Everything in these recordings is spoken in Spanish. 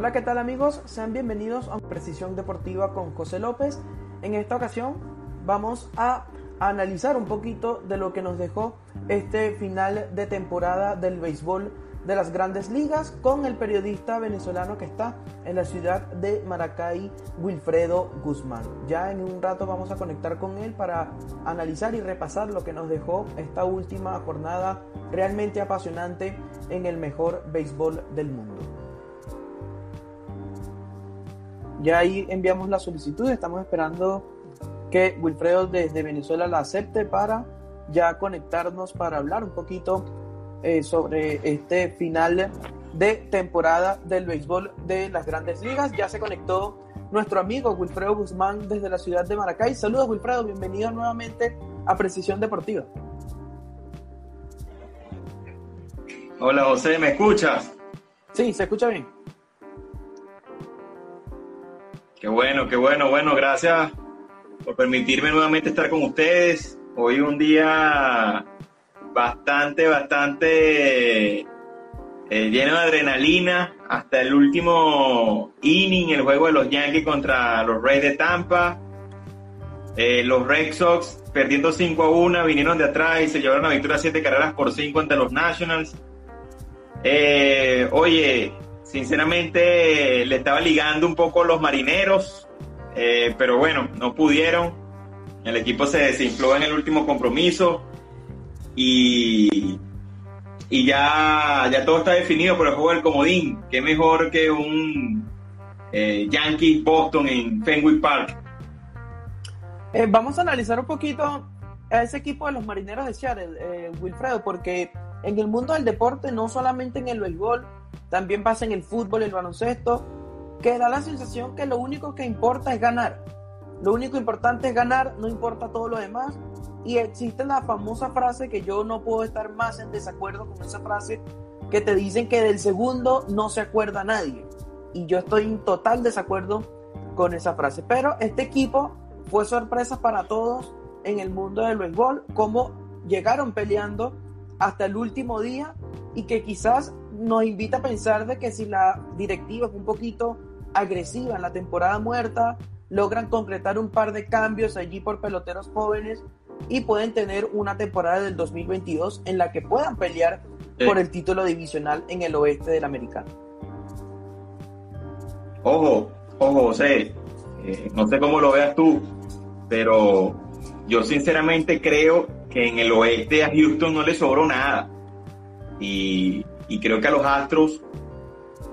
Hola, ¿qué tal amigos? Sean bienvenidos a Precisión Deportiva con José López. En esta ocasión vamos a analizar un poquito de lo que nos dejó este final de temporada del béisbol de las grandes ligas con el periodista venezolano que está en la ciudad de Maracay, Wilfredo Guzmán. Ya en un rato vamos a conectar con él para analizar y repasar lo que nos dejó esta última jornada realmente apasionante en el mejor béisbol del mundo. Ya ahí enviamos la solicitud, estamos esperando que Wilfredo desde Venezuela la acepte para ya conectarnos para hablar un poquito eh, sobre este final de temporada del béisbol de las grandes ligas. Ya se conectó nuestro amigo Wilfredo Guzmán desde la ciudad de Maracay. Saludos Wilfredo, bienvenido nuevamente a Precisión Deportiva. Hola José, ¿me escuchas? Sí, se escucha bien. Qué bueno, qué bueno, bueno, gracias por permitirme nuevamente estar con ustedes. Hoy un día bastante, bastante eh, lleno de adrenalina. Hasta el último inning, el juego de los Yankees contra los Reyes de Tampa. Eh, los Red Sox perdiendo 5 a 1, vinieron de atrás y se llevaron la victoria 7 carreras por 5 ante los Nationals. Eh, oye, sinceramente le estaba ligando un poco los marineros, pero bueno, no pudieron. El equipo se desinfló en el último compromiso y, y ya, ya todo está definido por el juego del comodín. Qué mejor que un eh, Yankees Boston en Fenway Park. Eh, vamos a analizar un poquito a ese equipo de los marineros de Seattle, eh, Wilfredo, porque en el mundo del deporte, no solamente en el béisbol, también pasa en el fútbol, el baloncesto, que da la sensación que lo único que importa es ganar. Lo único importante es ganar, no importa todo lo demás. Y existe la famosa frase que yo no puedo estar más en desacuerdo con esa frase, que te dicen que del segundo no se acuerda nadie. Y yo estoy en total desacuerdo con esa frase. Pero este equipo fue sorpresa para todos en el mundo del béisbol, como llegaron peleando hasta el último día y que quizás nos invita a pensar de que si la directiva fue un poquito agresiva en la temporada muerta, logran concretar un par de cambios allí por peloteros jóvenes y pueden tener una temporada del 2022 en la que puedan pelear por el título divisional en el oeste del americano. Ojo, ojo, José, eh, no sé cómo lo veas tú, pero yo sinceramente creo que en el oeste a Houston no le sobró nada. Y, y creo que a los Astros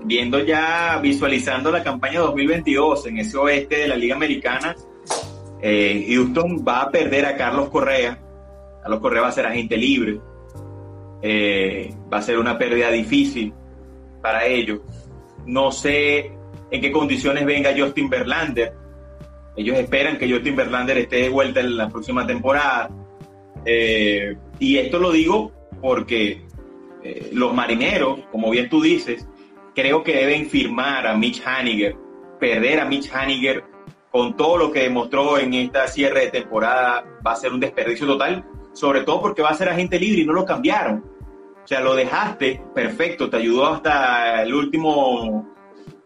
viendo ya, visualizando la campaña 2022 en ese oeste de la Liga Americana, eh, Houston va a perder a Carlos Correa. Carlos Correa va a ser agente libre. Eh, va a ser una pérdida difícil para ellos. No sé en qué condiciones venga Justin Verlander. Ellos esperan que Justin Verlander esté de vuelta en la próxima temporada. Eh, y esto lo digo porque los marineros, como bien tú dices, creo que deben firmar a Mitch Haniger, perder a Mitch Haniger con todo lo que demostró en esta cierre de temporada va a ser un desperdicio total, sobre todo porque va a ser agente libre y no lo cambiaron. O sea, lo dejaste, perfecto, te ayudó hasta el último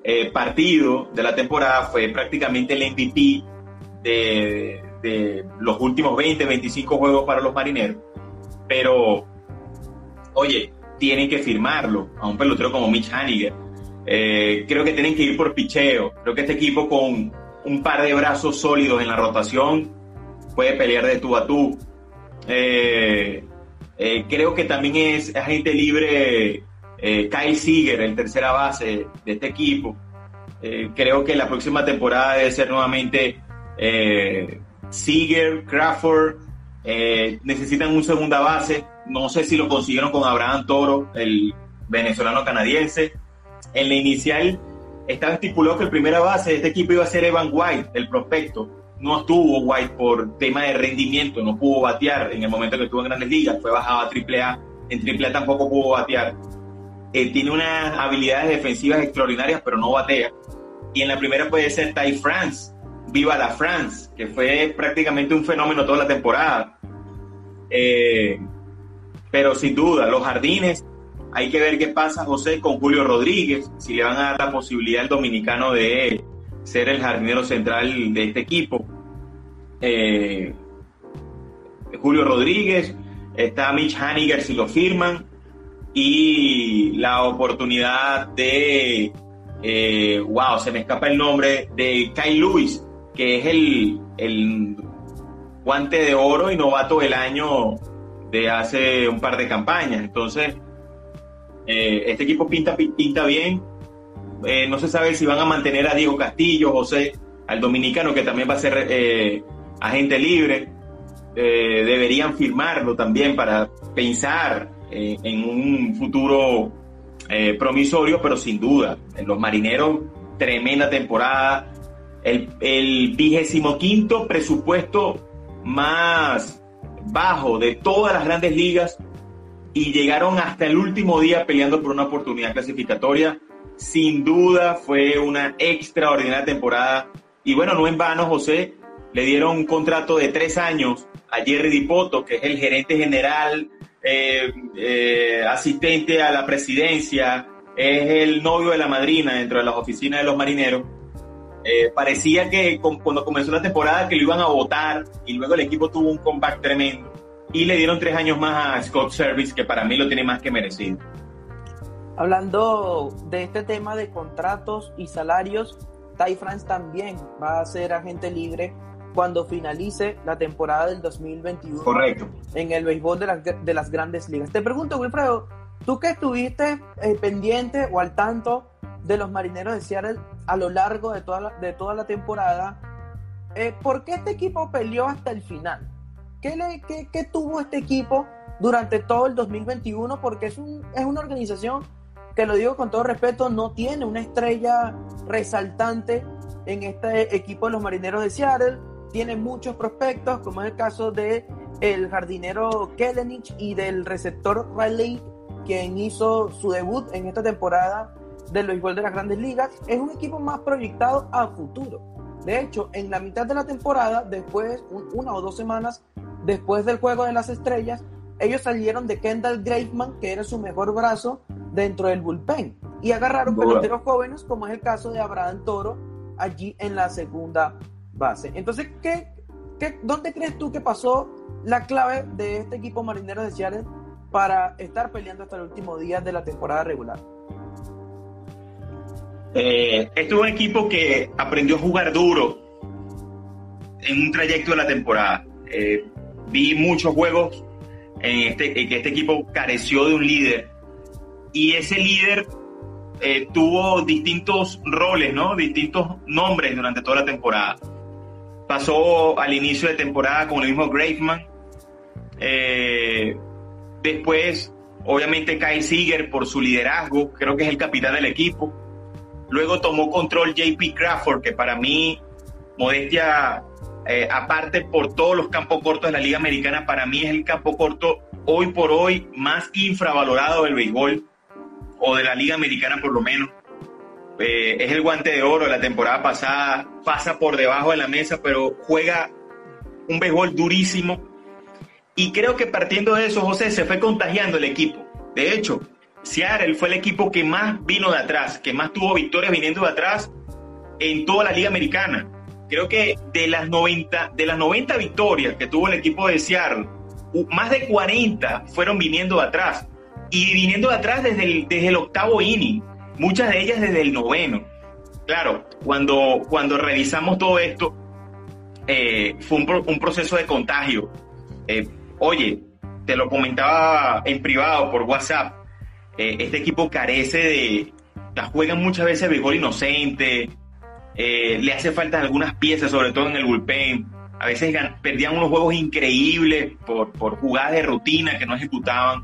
eh, partido de la temporada, fue prácticamente el MVP de, de los últimos 20, 25 juegos para los marineros. Pero, oye, tienen que firmarlo a un pelotero como Mitch Haniger. Eh, creo que tienen que ir por picheo. Creo que este equipo con un par de brazos sólidos en la rotación puede pelear de tú a tú. Eh, eh, creo que también es agente libre Kyle Seager, el tercera base de este equipo. creo que la próxima temporada debe ser nuevamente Seager, Crawford. necesitan un segunda base. No sé si lo consiguieron con Abraham Toro, el venezolano canadiense. En la inicial estaba estipulado que el primera base de este equipo iba a ser Evan White, el prospecto. No estuvo White por tema de rendimiento, no pudo batear en el momento que estuvo en Grandes Ligas, fue bajado a AAA. En AAA tampoco pudo batear. Eh, tiene unas habilidades defensivas extraordinarias, pero no batea. Y en la primera puede ser Ty France, Viva la France, que fue prácticamente un fenómeno toda la temporada. Eh, pero sin duda, los jardines Hay que ver qué pasa, José, con Julio Rodríguez, si le van a dar la posibilidad al dominicano de ser el jardinero central de este equipo. Eh, Julio Rodríguez, está Mitch Haniger si lo firman, y la oportunidad de, eh, wow, se me escapa el nombre, de Kyle Lewis, que es el, el guante de oro y novato del año de hace un par de campañas. Entonces, eh, este equipo pinta, pinta bien. Eh, no se sabe si van a mantener a Diego Castillo, José, al dominicano, que también va a ser eh, agente libre. deberían firmarlo también para pensar en un futuro promisorio, pero sin duda, en los marineros, tremenda temporada. El, el vigésimo quinto presupuesto más bajo de todas las grandes ligas y llegaron hasta el último día peleando por una oportunidad clasificatoria. Sin duda fue una extraordinaria temporada. Y bueno, no en vano, José, le dieron un contrato de tres años a Jerry Dipoto, que es el gerente general, eh, eh, asistente a la presidencia, es el novio de la madrina dentro de las oficinas de los marineros. Eh, parecía que cuando comenzó la temporada que lo iban a votar y luego el equipo tuvo un comeback tremendo y le dieron tres años más a Scott Service, que para mí lo tiene más que merecido. Hablando de este tema de contratos y salarios, Ty France también va a ser agente libre cuando finalice la temporada del 2021 Correcto. en el béisbol de las, de las grandes ligas. Te pregunto, Wilfredo, tú que estuviste eh, pendiente o al tanto de los marineros de Seattle a lo largo de toda la, de toda la temporada, eh, ¿por qué este equipo peleó hasta el final? ¿Qué, qué, tuvo este equipo durante todo el 2021? Porque es, un, es una organización que lo digo con todo respeto, no tiene una estrella resaltante en este equipo de los marineros de Seattle. Tiene muchos prospectos, como es el caso de el jardinero Kellenich y del receptor Riley, quien hizo su debut en esta temporada del béisbol de las grandes ligas. Es un equipo más proyectado a futuro. De hecho, en la mitad de la temporada, después, una o dos semanas después del Juego de las Estrellas, ellos salieron de Kendall Graveman, que era su mejor brazo, dentro del bullpen. Y agarraron peloteros jóvenes, como es el caso de Abraham Toro, allí en la segunda base. Entonces, ¿qué, qué, dónde crees tú que pasó la clave de este equipo marinero de Seattle para estar peleando hasta el último día de la temporada regular? Eh, este es un equipo que aprendió a jugar duro en un trayecto de la temporada. Eh, vi muchos juegos en, este, que este equipo careció de un líder y ese líder eh, tuvo distintos roles, ¿no? distintos nombres durante toda la temporada. Pasó al inicio de temporada con el mismo Graveman. después, obviamente, Kyle Seager por su liderazgo, creo que es el capitán del equipo Luego tomó control JP Crawford, que para mí, modestia eh, aparte por todos los campos cortos de la Liga Americana, para mí es el campo corto hoy por hoy más infravalorado del béisbol, o de la Liga Americana por lo menos. Eh, es el guante de oro de la temporada pasada, pasa por debajo de la mesa, pero juega un béisbol durísimo. Y creo que partiendo de eso, José, se fue contagiando el equipo. De hecho, Seattle fue el equipo que más vino de atrás, que más tuvo victorias viniendo de atrás en toda la liga americana. Creo que de las 90, de las 90 victorias que tuvo el equipo de Seattle, más de 40 fueron viniendo de atrás. Y viniendo de atrás desde el, desde el octavo inning, muchas de ellas desde el noveno. Claro, cuando, cuando revisamos todo esto, eh, fue un, proceso de contagio. Eh, oye, te lo comentaba en privado por WhatsApp eh, este equipo carece de, juegan muchas veces béisbol inocente, eh, le hace falta algunas piezas, sobre todo en el bullpen. A veces perdían unos juegos increíbles por, por jugadas de rutina que no ejecutaban.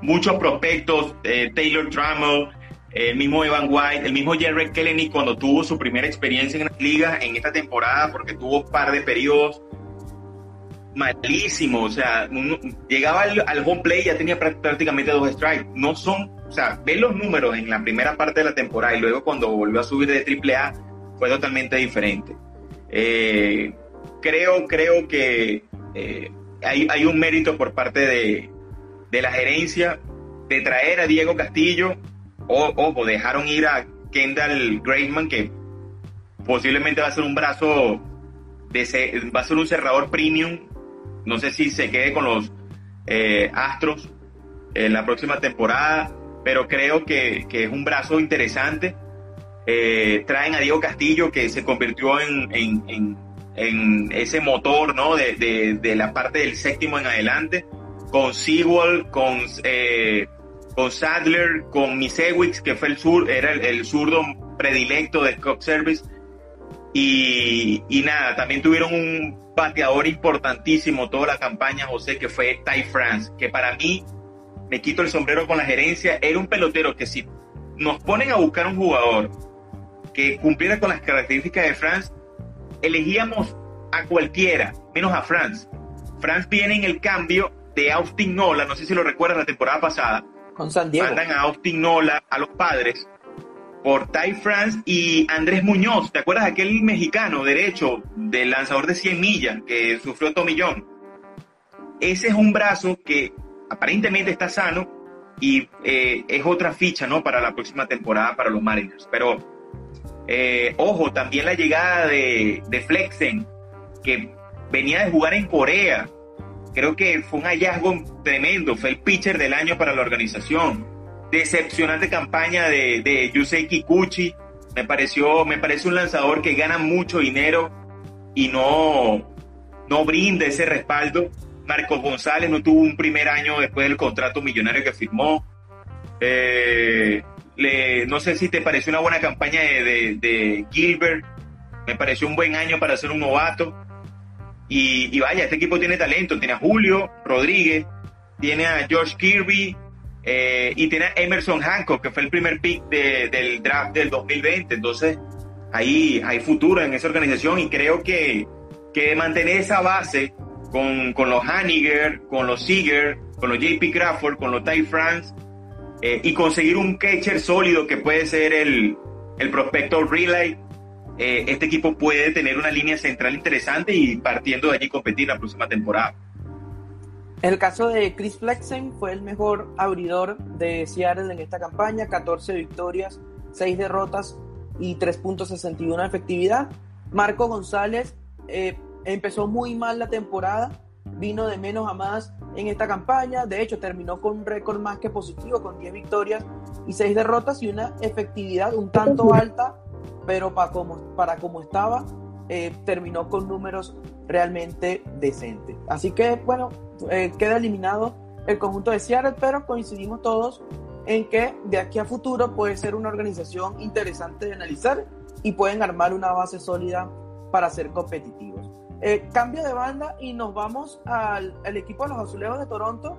Muchos prospectos, eh, Taylor Trammell, el mismo Evan White, el mismo Jerry Kelly cuando tuvo su primera experiencia en la liga en esta temporada, porque tuvo un par de periodos malísimo, o sea, llegaba al, home play y ya tenía prácticamente dos strikes. No son, o sea, ve los números en la primera parte de la temporada y luego cuando volvió a subir de AAA fue totalmente diferente. Eh, creo, creo que eh, hay, un mérito por parte de, la gerencia de traer a Diego Castillo, o, ojo, dejaron ir a Kendall Graveman, que posiblemente va a ser un brazo, de, va a ser un cerrador premium. No sé si se quede con los eh, Astros en la próxima temporada, pero creo que, es un brazo interesante. Eh, traen a Diego Castillo, que se convirtió en, ese motor ¿no? De, la parte del séptimo en adelante, con Sewell, con, eh, con Sadler, con Misewicz, que fue el sur, era el, zurdo predilecto de Cup Service. Y, y, nada, también tuvieron un bateador importantísimo toda la campaña, José, que fue Ty France, que para mí me quito el sombrero con la gerencia, era un pelotero que si nos ponen a buscar un jugador que cumpliera con las características de France, elegíamos a cualquiera, menos a France. France viene en el cambio de Austin Nola, no sé si lo recuerdas la temporada pasada. Con San Diego. Mandan a Austin Nola, a los padres, por Ty France y Andrés Muñoz. ¿Te acuerdas aquel mexicano derecho del lanzador de 100 millas que sufrió Tomillón? Ese es un brazo que aparentemente está sano y eh, es otra ficha ¿no? para la próxima temporada para los Mariners. Pero eh, ojo, también la llegada de, de Flexen, que venía de jugar en Corea. Creo que fue un hallazgo tremendo, fue el pitcher del año para la organización. Decepcionante campaña de, de Yusei Kikuchi. Me pareció, me parece un lanzador que gana mucho dinero y no, no brinda ese respaldo Marcos González no tuvo un primer año después del contrato millonario que firmó. Eh, no sé si te pareció una buena campaña de, Gilbert. Me pareció un buen año para ser un novato. Y, vaya, este equipo tiene talento. Tiene a Julio Rodríguez, tiene a George Kirby eh, y tiene Emerson Hancock, que fue el primer pick del draft del 2020. Entonces, ahí hay futuro en esa organización y creo que, que mantener esa base con, los Haniger, con los Seager, con los JP Crawford, con los Ty France, eh, y conseguir un catcher sólido que puede ser el, el prospecto Relay, eh, este equipo puede tener una línea central interesante y partiendo de allí competir la próxima temporada. El caso de Chris Flexen fue el mejor abridor de Seattle en esta campaña, 14 victorias, 6 derrotas y 3.61 de efectividad. Marco González eh, empezó muy mal la temporada, vino de menos a más en esta campaña, de hecho terminó con un récord más que positivo, con 10 victorias y 6 derrotas y una efectividad un tanto alta, pero para como, para como estaba, eh, terminó con números realmente decentes. Así que bueno, eh, queda eliminado el conjunto de Seattle, pero coincidimos todos en que de aquí a futuro puede ser una organización interesante de analizar y pueden armar una base sólida para ser competitivos. Eh, cambio de banda y nos vamos al, equipo de los Azulejos de Toronto,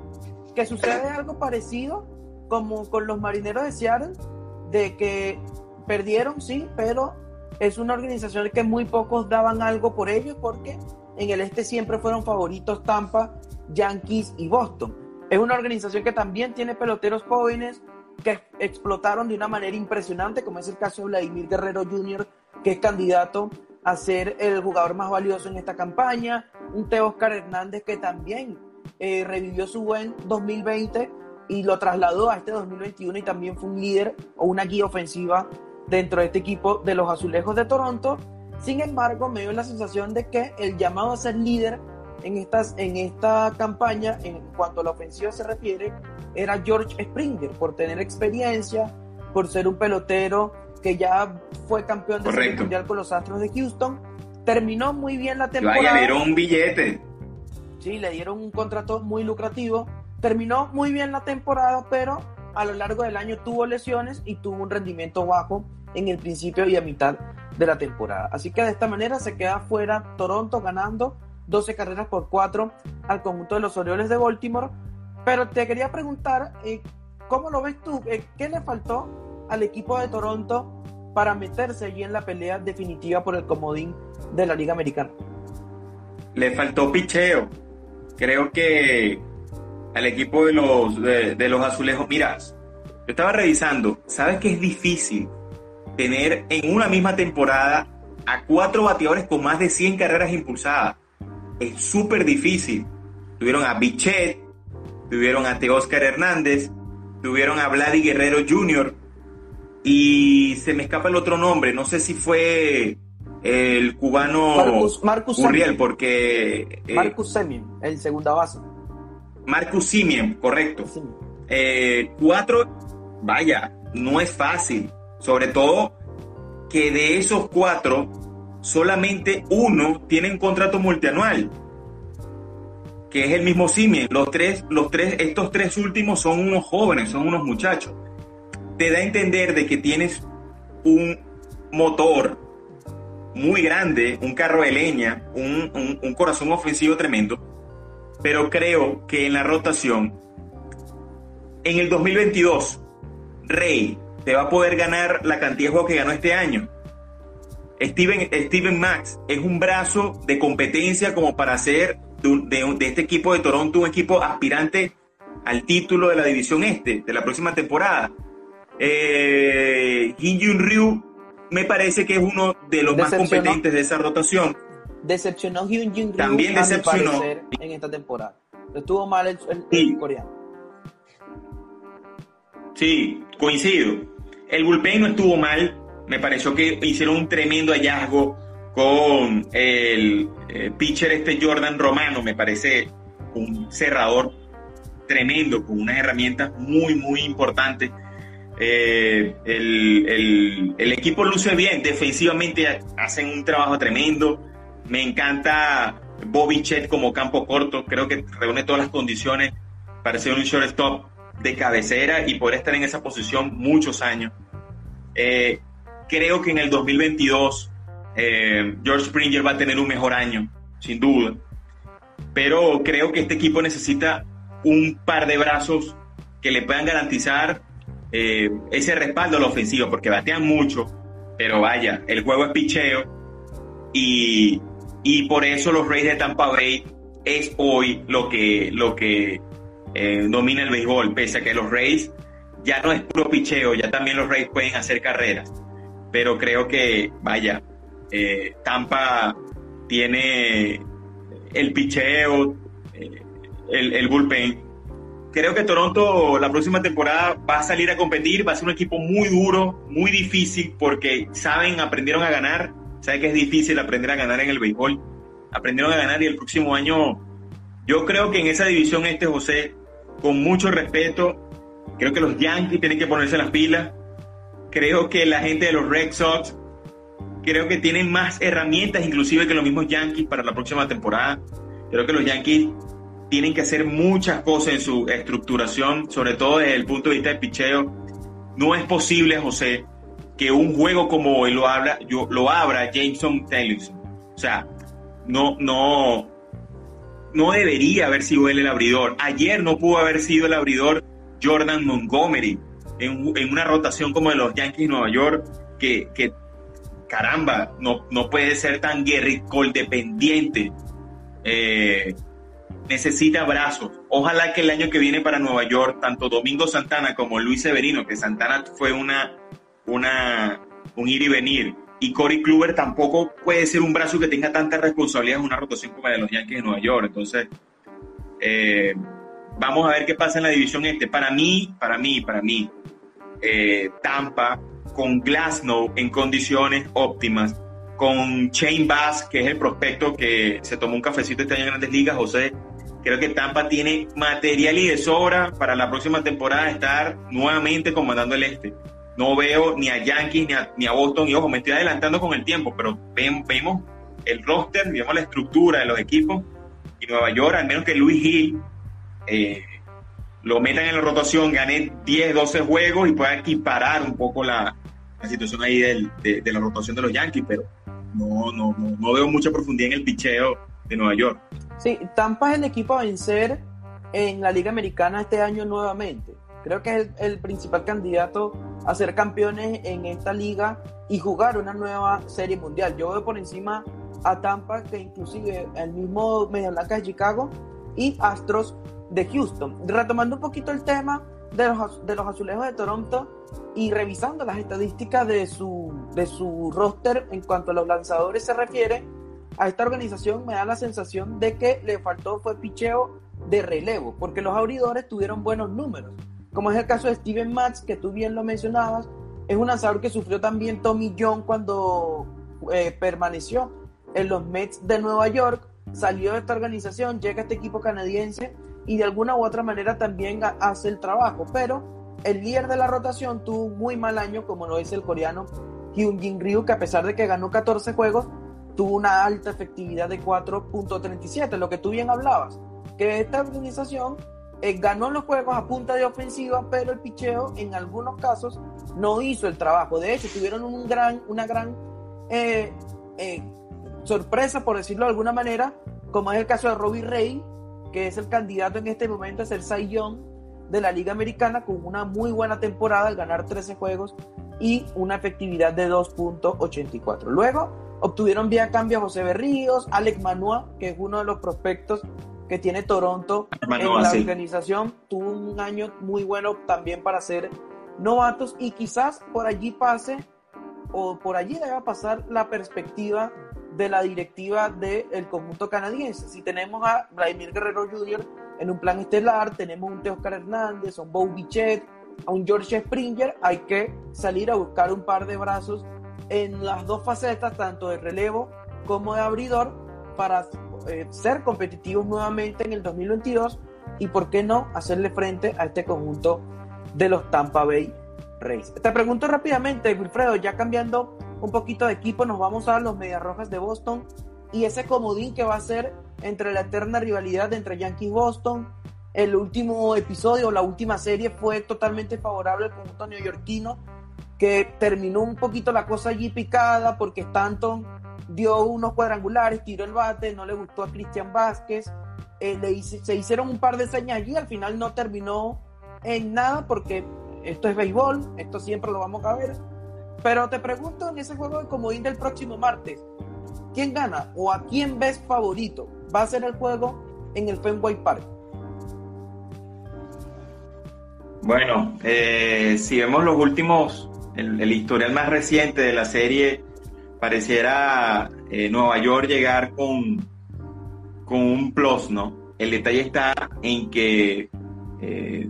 que sucede algo parecido como con los Marineros de Seattle, de que perdieron, sí, pero es una organización que muy pocos daban algo por ellos porque en el este siempre fueron favoritos Tampa, Yankees y Boston. Es una organización que también tiene peloteros jóvenes que explotaron de una manera impresionante, como es el caso de Vladimir Guerrero Jr., que es candidato a ser el jugador más valioso en esta campaña. Un Teo Oscar Hernández que también eh, revivió su buen 2020 y lo trasladó a este 2021 y también fue un líder o una guía ofensiva dentro de este equipo de los Azulejos de Toronto. Sin embargo, me dio la sensación de que el llamado a ser líder en, estas, en esta campaña, en cuanto a la ofensiva se refiere, era George Springer, por tener experiencia, por ser un pelotero que ya fue campeón de Mundial con los Astros de Houston. Terminó muy bien la temporada. le dieron un billete. Sí, le dieron un contrato muy lucrativo. Terminó muy bien la temporada, pero a lo largo del año tuvo lesiones y tuvo un rendimiento bajo en el principio y a mitad de la temporada. Así que de esta manera se queda fuera Toronto ganando 12 carreras por 4 al conjunto de los Orioles de Baltimore. Pero te quería preguntar, eh, ¿cómo lo ves tú? Eh, ¿Qué le faltó al equipo de Toronto para meterse allí en la pelea definitiva por el comodín de la Liga Americana. Le faltó picheo. Creo que al equipo de los, de, los azulejos, mira, yo estaba revisando, ¿sabes que es difícil tener en una misma temporada a cuatro bateadores con más de 100 carreras impulsadas? Es súper difícil. Tuvieron a Bichet, tuvieron a Teóscar Hernández, tuvieron a Vladi Guerrero Jr. y se me escapa el otro nombre, no sé si fue el cubano Marcus, Marcus Uriel, porque... Eh, Marcus Semien, el segunda base. Marcus Simien, correcto. Eh, cuatro, vaya, no es fácil. Sobre todo que de esos cuatro, solamente uno tiene un contrato multianual, que es el mismo Simien. Los tres, los tres, estos tres últimos son unos jóvenes, son unos muchachos. Te da a entender de que tienes un motor muy grande, un carro de leña, un, un corazón ofensivo tremendo, pero creo que en la rotación, en el 2022, Rey te va a poder ganar la cantidad de juegos que ganó este año. Steven, Steven Max es un brazo de competencia como para hacer de, este equipo de Toronto un equipo aspirante al título de la división este de la próxima temporada. Eh, Ryu me parece que es uno de los más competentes de esa rotación. Decepcionó Hyun Jin Ryu También decepcionó. en esta temporada. Estuvo mal el coreano. Sí, coincido. El bullpen no estuvo mal. Me pareció que hicieron un tremendo hallazgo con el eh, pitcher este Jordan Romano. Me parece un cerrador tremendo, con unas herramientas muy, muy importantes. Eh, el, equipo luce bien, defensivamente hacen un trabajo tremendo. Me encanta Bobby Chet como campo corto, creo que reúne todas las condiciones para ser un shortstop de cabecera y poder estar en esa posición muchos años. Eh, creo que en el 2022 eh, George Springer va a tener un mejor año, sin duda. Pero creo que este equipo necesita un par de brazos que le puedan garantizar eh, ese respaldo a la ofensiva, porque batean mucho, pero vaya, el juego es picheo y, y por eso los Rays de Tampa Bay es hoy lo que, lo que domina el béisbol, pese a que los Rays ya no es puro picheo, ya también los Rays pueden hacer carreras. Pero creo que, vaya, eh, Tampa tiene el picheo, eh, el, el, bullpen. Creo que Toronto la próxima temporada va a salir a competir, va a ser un equipo muy duro, muy difícil, porque saben, aprendieron a ganar, saben que es difícil aprender a ganar en el béisbol, aprendieron a ganar y el próximo año, yo creo que en esa división este, José, con mucho respeto. Creo que los Yankees tienen que ponerse las pilas. Creo que la gente de los Red Sox, creo que tienen más herramientas inclusive que los mismos Yankees para la próxima temporada. Creo que los Yankees tienen que hacer muchas cosas en su estructuración, sobre todo desde el punto de vista del picheo. No es posible, José, que un juego como hoy lo, habla, yo, lo abra Jameson Taylor. O sea, no, no, no debería haber sido él el abridor. Ayer no pudo haber sido el abridor Jordan Montgomery en, una rotación como de los Yankees de Nueva York, que, caramba, no, no puede ser tan Gary dependiente. Eh, necesita brazos. Ojalá que el año que viene para Nueva York, tanto Domingo Santana como Luis Severino, que Santana fue una, una, un ir y venir, y Corey Kluber tampoco puede ser un brazo que tenga tanta responsabilidad en una rotación como la de los Yankees de Nueva York. Entonces, eh, vamos a ver qué pasa en la división este. Para mí, para mí, para mí, eh, Tampa con Glasnow en condiciones óptimas, con Shane Bass, que es el prospecto que se tomó un cafecito este año en Grandes Ligas, José, creo que Tampa tiene material y de sobra para la próxima temporada estar nuevamente comandando el este no veo ni a Yankees ni a, Boston, y ojo, me estoy adelantando con el tiempo, pero vemos el roster, vemos la estructura de los equipos, y Nueva York, al menos que Luis Hill eh, lo metan en la rotación, gane 10, 12 juegos y pueda equiparar un poco la, situación ahí de, la rotación de los Yankees, pero no, no, no, veo mucha profundidad en el picheo de Nueva York. Sí, Tampa es el equipo a vencer en la Liga Americana este año nuevamente. Creo que es el, principal candidato a ser campeones en esta liga y jugar una nueva serie mundial. Yo veo por encima a Tampa, que inclusive el mismo Media Blanca de Chicago y Astros de Houston. Retomando un poquito el tema de los, de los azulejos de Toronto y revisando las estadísticas de su, de su roster en cuanto a los lanzadores se refiere, a esta organización me da la sensación de que le faltó fue picheo de relevo, porque los abridores tuvieron buenos números como es el caso de Steven Matz, que tú bien lo mencionabas, es un lanzador que sufrió también Tommy John cuando eh, permaneció en los Mets de Nueva York, salió de esta organización, llega a este equipo canadiense y de alguna u otra manera también hace el trabajo, pero el líder de la rotación tuvo un muy mal año, como lo dice el coreano Hyun Jin Ryu, que a pesar de que ganó 14 juegos, tuvo una alta efectividad de 4.37, lo que tú bien hablabas, que esta organización eh, ganó los juegos a punta de ofensiva, pero el picheo en algunos casos no hizo el trabajo. De hecho, tuvieron un gran, una gran eh, eh, sorpresa, por decirlo de alguna manera, como es el caso de Robbie Ray, que es el candidato en este momento a ser Cy Young de la Liga Americana con una muy buena temporada al ganar 13 juegos y una efectividad de 2.84. Luego obtuvieron vía cambio a José Berríos, Alex Manua, que es uno de los prospectos que tiene Toronto en la organización. Tuvo un año muy bueno también para ser novatos y quizás por allí pase o por allí deba pasar la perspectiva de la directiva del conjunto canadiense. Si tenemos a Vladimir Guerrero Jr. en un plan estelar, tenemos un Teoscar Hernández, un Bo Bichet, a un George Springer, hay que salir a buscar un par de brazos en las dos facetas, tanto de relevo como de abridor, para eh, ser competitivos nuevamente en el 2022 y, por qué no, hacerle frente a este conjunto de los Tampa Bay Rays. Te pregunto rápidamente, Wilfredo, ya cambiando un poquito de equipo, nos vamos a los Medias Rojas de Boston y ese comodín que va a ser entre la eterna rivalidad entre Yankees Boston. El último episodio, la última serie fue totalmente favorable al conjunto neoyorquino, que terminó un poquito la cosa allí picada porque Stanton dio unos cuadrangulares, tiró el bate, no le gustó a Cristian Vázquez, eh, se hicieron un par de señas allí, al final no terminó en nada porque esto es béisbol, esto siempre lo vamos a ver. Pero te pregunto en ese juego de comodín del próximo martes, ¿quién gana o a quién ves favorito? Va a ser el juego en el Fenway Park. Bueno, eh, si vemos los últimos, el, historial más reciente de la serie, pareciera eh, Nueva York llegar con, con un plus, ¿no? El detalle está en que eh,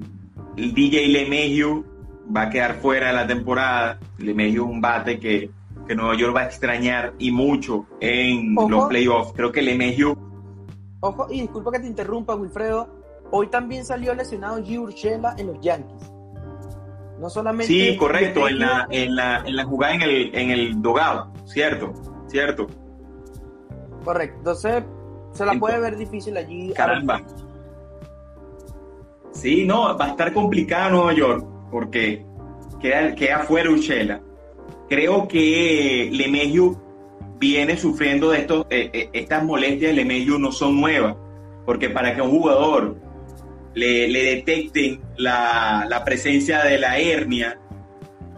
el DJ LeMahieu va a quedar fuera de la temporada. LeMahieu es un bate que, que, Nueva York va a extrañar y mucho en los playoffs. Creo que LeMahieu... Ojo, y disculpa que te interrumpa, Wilfredo. Hoy también salió lesionado G. Urshela en los Yankees. No solamente... Sí, correcto, en la, en, la, en la jugada en el, en el dogado, cierto, cierto. Correcto, entonces se la puede ver difícil allí. Caramba. Sí, no, va a estar complicado Nueva York porque queda, queda fuera Uchela. Creo que Lemegio viene sufriendo de estos, eh, eh, estas molestias de Lemegio no son nuevas, porque para que un jugador le, detecten la, la, presencia de la hernia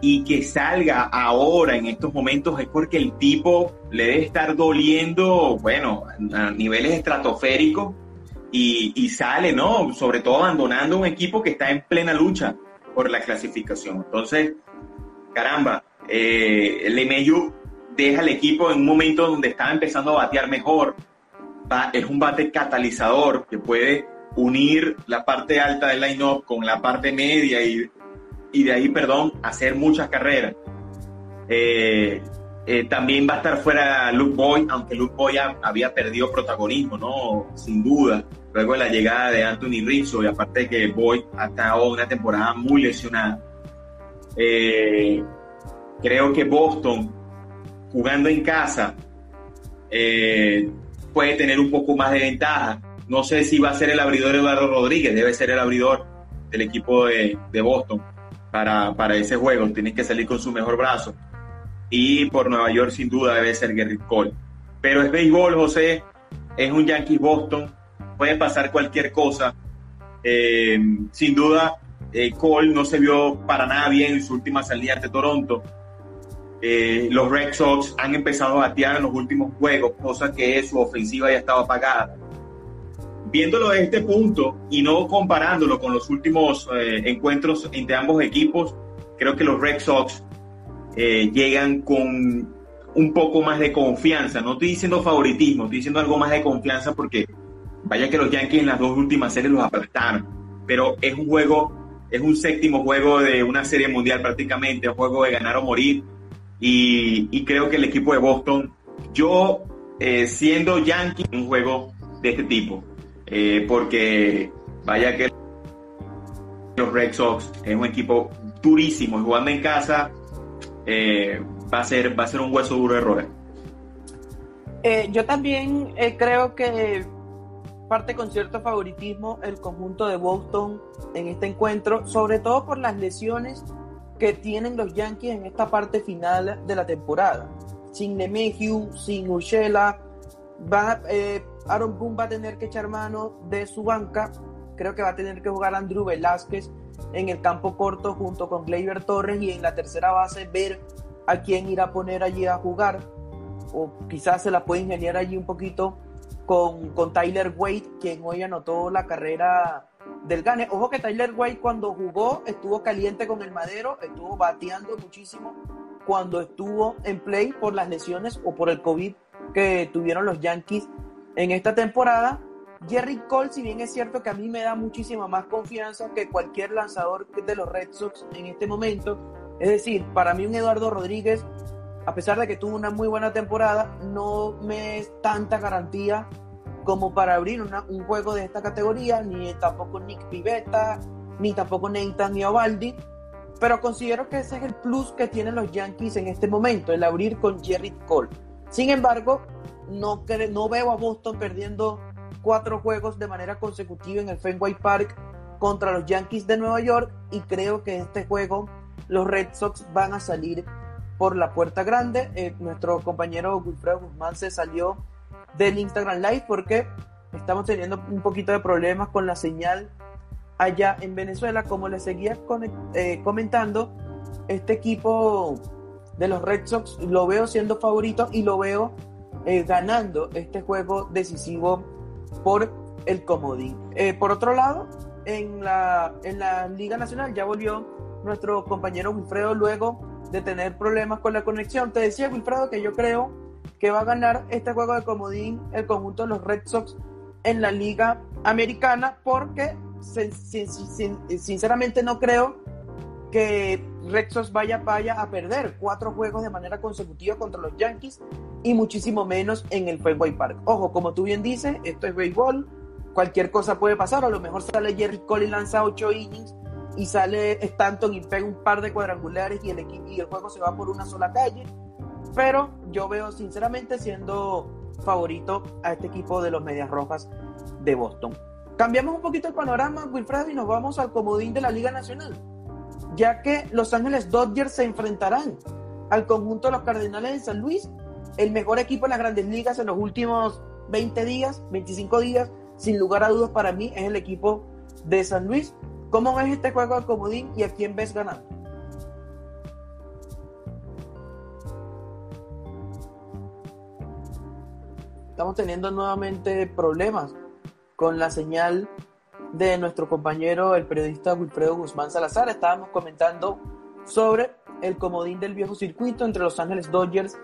y que salga ahora en estos momentos es porque el tipo le debe estar doliendo, bueno, a niveles estratosféricos y, sale, ¿no? Sobre todo abandonando un equipo que está en plena lucha por la clasificación. Entonces, caramba, eh, Lemeyu deja el equipo en un momento donde estaba empezando a batear mejor. es un bate catalizador que puede unir la parte alta del line-up con la parte media y, y, de ahí, perdón, hacer muchas carreras. Eh, eh, también va a estar fuera Luke Boy, aunque Luke Boy había perdido protagonismo, ¿no? Sin duda. Luego de la llegada de Anthony Rizzo, y aparte de que Boy ha estado una temporada muy lesionada. Eh, creo que Boston, jugando en casa, eh, puede tener un poco más de ventaja. No sé si va a ser el abridor Eduardo Rodríguez, debe ser el abridor del equipo de, Boston para, para ese juego. Tienen que salir con su mejor brazo y por Nueva York sin duda debe ser Gerrit Cole. Pero es béisbol, José, es un Yankees Boston, puede pasar cualquier cosa. Eh, sin duda, eh, Cole no se vio para nada bien en su última salida ante Toronto. Eh, los Red Sox han empezado a batear en los últimos juegos, cosa que su ofensiva ya estaba apagada. Viéndolo desde este punto y no comparándolo con los últimos encuentros entre ambos equipos, creo que los Red Sox llegan con un poco más de confianza. No estoy diciendo favoritismo, estoy diciendo algo más de confianza porque vaya que los Yankees en las dos últimas series los aplastaron. Pero es un juego es un séptimo juego de una serie mundial prácticamente, un juego de ganar o morir. Y, creo que el equipo de Boston, yo eh, siendo Yankee, un juego de este tipo, eh, porque vaya que los Red Sox es un equipo durísimo, jugando en casa eh, va, a ser, va a ser un hueso duro de roer. yo también creo que parte con cierto favoritismo el conjunto de Boston en este encuentro, sobre todo por las lesiones que tienen los Yankees en esta parte final de la temporada. Sin LeMahieu, sin Urshela, va, eh, Aaron Boone va a tener que echar mano de su banca. Creo que va a tener que jugar Andrew Velázquez en el campo corto junto con Gleyber Torres y en la tercera base ver a quién irá a poner allí a jugar. O quizás se la puede ingeniar allí un poquito con, con Tyler Wade, quien hoy anotó la carrera del Gane. Ojo que Tyler Wade cuando jugó estuvo caliente con el madero, estuvo bateando muchísimo cuando estuvo en play por las lesiones o por el COVID que tuvieron los Yankees en esta temporada. Jerry Cole, si bien es cierto que a mí me da muchísima más confianza que cualquier lanzador de los Red Sox en este momento, es decir, para mí un Eduardo Rodríguez a pesar de que tuvo una muy buena temporada, no me es tanta garantía como para abrir un juego de esta categoría, ni tampoco Nick Pivetta, ni tampoco Nathan Ovaldi, pero considero que ese es el plus que tienen los Yankees en este momento, el abrir con Jerry Cole. Sin embargo, no, no veo a Boston perdiendo cuatro juegos de manera consecutiva en el Fenway Park contra los Yankees de Nueva York y creo que este juego los Red Sox van a salir por la puerta grande. Eh, nuestro compañero Wilfredo Guzmán se salió del Instagram Live porque estamos teniendo un poquito de problemas con la señal allá en Venezuela. Como les seguía eh, comentando, este equipo de los Red Sox lo veo siendo favorito y lo veo eh, ganando este juego decisivo por el comodín. por otro lado, en la, en la Liga Nacional ya volvió nuestro compañero Wilfredo luego de tener problemas con la conexión. Te decía, Wilfredo, que yo creo que va a ganar este juego de comodín el conjunto de los Red Sox en la Liga Americana porque sinceramente no creo que Red Sox vaya, vaya a perder cuatro juegos de manera consecutiva contra los Yankees y muchísimo menos en el Fenway Park. Ojo, como tú bien dices, esto es béisbol, cualquier cosa puede pasar, a lo mejor sale Jerry Cole y lanza ocho innings y sale Stanton y pega un par de cuadrangulares y el, y el juego se va por una sola calle. Pero yo veo sinceramente siendo favorito a este equipo de los Medias Rojas de Boston. Cambiamos un poquito el panorama, Wilfred, y nos vamos al comodín de la Liga Nacional, ya que Los Ángeles Dodgers se enfrentarán al conjunto de los Cardenales de San Luis, el mejor equipo en las grandes ligas en los últimos 20 días, 25 días, sin lugar a dudas para mí es el equipo de San Luis. ¿Cómo ves este juego de comodín y a quién ves ganando? Estamos teniendo nuevamente problemas con la señal de nuestro compañero, el periodista Wilfredo Guzmán Salazar. Estábamos comentando sobre el comodín del viejo circuito entre Los Ángeles Dodgers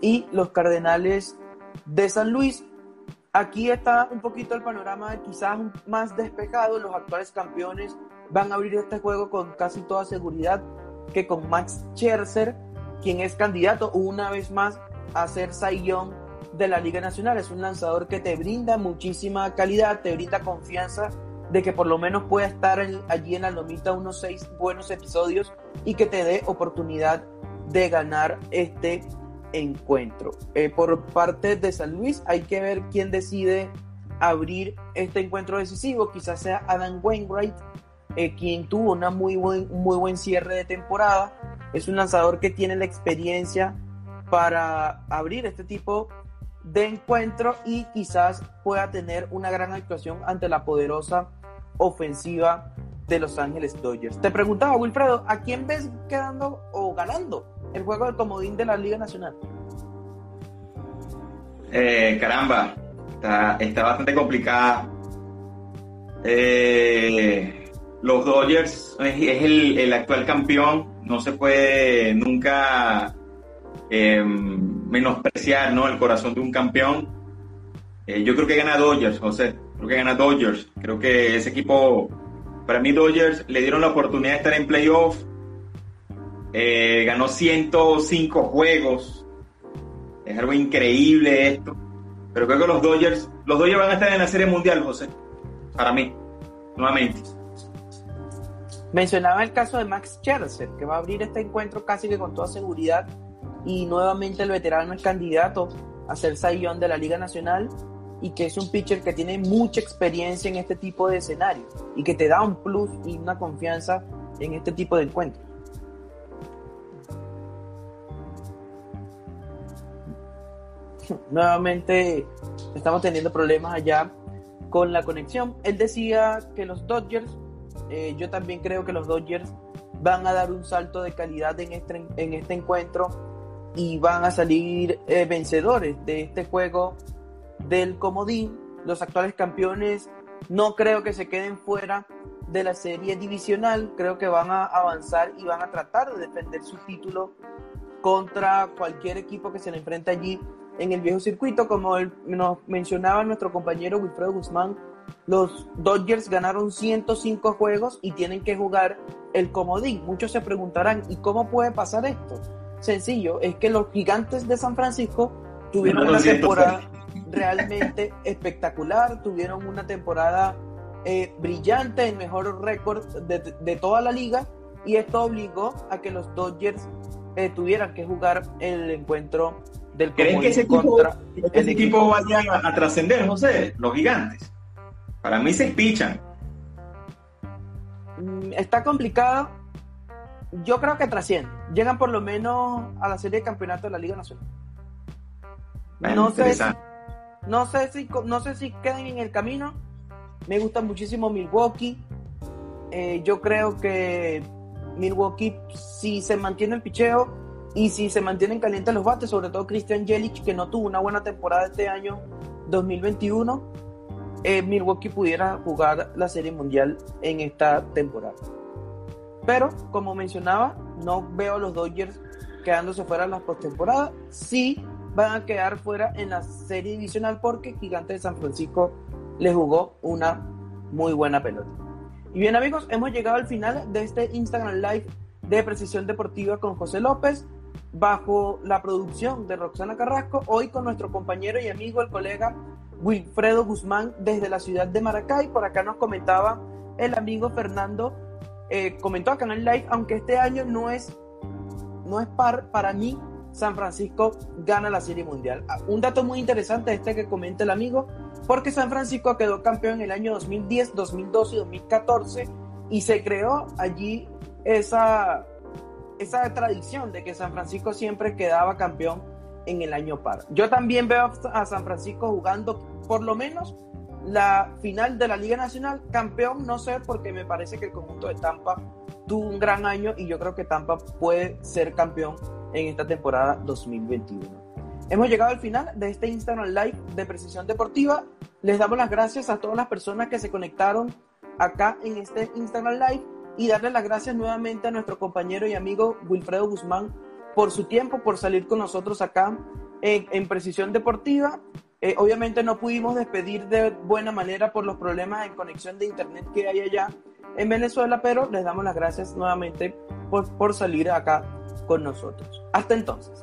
y los Cardenales de San Luis. Aquí está un poquito el panorama quizás más despejado. Los actuales campeones van a abrir este juego con casi toda seguridad que con Max Scherzer, quien es candidato una vez más a ser Young de la Liga Nacional. Es un lanzador que te brinda muchísima calidad, te brinda confianza de que por lo menos pueda estar allí en la lomita unos seis buenos episodios y que te dé oportunidad de ganar este encuentro. Eh, por parte de San Luis hay que ver quién decide abrir este encuentro decisivo. Quizás sea Adam Wainwright, eh, quien tuvo una muy buen, muy buen cierre de temporada. Es un lanzador que tiene la experiencia para abrir este tipo de encuentro y quizás pueda tener una gran actuación ante la poderosa ofensiva de Los Ángeles Dodgers. Te preguntaba, Wilfredo, ¿a quién ves quedando o ganando el juego de comodín de la Liga Nacional? Eh, caramba, está, bastante complicada. Eh, los Dodgers es, el, actual campeón, no se puede nunca em, menospreciar ¿no? el corazón de un campeón. Eh, yo creo que gana Dodgers, José, creo que gana Dodgers, creo que ese equipo Para mí Dodgers le dieron la oportunidad de estar en playoff. Eh, ganó 105 juegos. Es algo increíble esto. Pero creo que los Dodgers, los Dodgers van a estar en la Serie Mundial, José. Para mí, nuevamente. Mencionaba el caso de Max Scherzer, que va a abrir este encuentro casi que con toda seguridad. Y nuevamente el veterano es candidato a ser sayón de la Liga Nacional y que es un pitcher que tiene mucha experiencia en este tipo de escenarios y que te da un plus y una confianza en este tipo de encuentros. Nuevamente estamos teniendo problemas allá con la conexión. Él decía que los Dodgers, eh, yo también creo que los Dodgers van a dar un salto de calidad en este, en este encuentro y van a salir eh, vencedores de este juego del comodín. Los actuales campeones no creo que se queden fuera de la serie divisional, creo que van a avanzar y van a tratar de defender su título contra cualquier equipo que se le enfrente allí en el viejo circuito. Como nos mencionaba nuestro compañero Wilfredo Guzmán, los Dodgers ganaron 105 juegos y tienen que jugar el comodín. Muchos se preguntarán, ¿y cómo puede pasar esto? Sencillo, es que los gigantes de San Francisco tuvieron una temporada realmente espectacular, tuvieron una temporada eh, brillante, el mejor récord de, toda la liga, y esto obligó a que los Dodgers eh, tuvieran que jugar el encuentro del ¿Creen que ese equipo, ese equipo vaya a, trascender, no sé, los gigantes? Para mí se pichan. Mm, está complicado. Yo creo que trascienden. Llegan por lo menos a la serie de campeonato de la Liga Nacional. no sé, no sé si no sé si quedan en el camino. Me gusta muchísimo Milwaukee. Eh, yo creo que Milwaukee, si se mantiene el picheo y si se mantienen calientes los bates, sobre todo Christian Jelic, que no tuvo una buena temporada este año 2021, eh, Milwaukee pudiera jugar la Serie Mundial en esta temporada. Pero, como mencionaba, no veo a los Dodgers quedándose fuera de la postemporada. Sí van a quedar fuera en la serie divisional porque Gigante de San Francisco le jugó una muy buena pelota. Y bien amigos, hemos llegado al final de este Instagram Live de Precisión Deportiva con José López, bajo la producción de Roxana Carrasco, hoy con nuestro compañero y amigo, el colega Wilfredo Guzmán desde la ciudad de Maracay. Por acá nos comentaba el amigo Fernando, eh, comentó acá en el live, aunque este año no es, no es par para mí San Francisco gana la Serie Mundial. Ah, un dato muy interesante este que comenta el amigo, porque San Francisco quedó campeón en el año 2010, 2012 y 2014 y se creó allí esa, esa tradición de que San Francisco siempre quedaba campeón en el año par. Yo también veo a San Francisco jugando por lo menos la final de la Liga Nacional, campeón no sé, porque me parece que el conjunto de Tampa tuvo un gran año y yo creo que Tampa puede ser campeón en esta temporada 2021. Hemos llegado al final de este Instagram Live de Precisión Deportiva. Les damos las gracias a todas las personas que se conectaron acá en este Instagram Live y darle las gracias nuevamente a nuestro compañero y amigo Wilfredo Guzmán por su tiempo, por salir con nosotros acá en, Precisión Deportiva. Eh, obviamente no pudimos despedir de buena manera por los problemas en conexión de internet que hay allá en Venezuela, pero les damos las gracias nuevamente por, por salir acá con nosotros. Hasta entonces.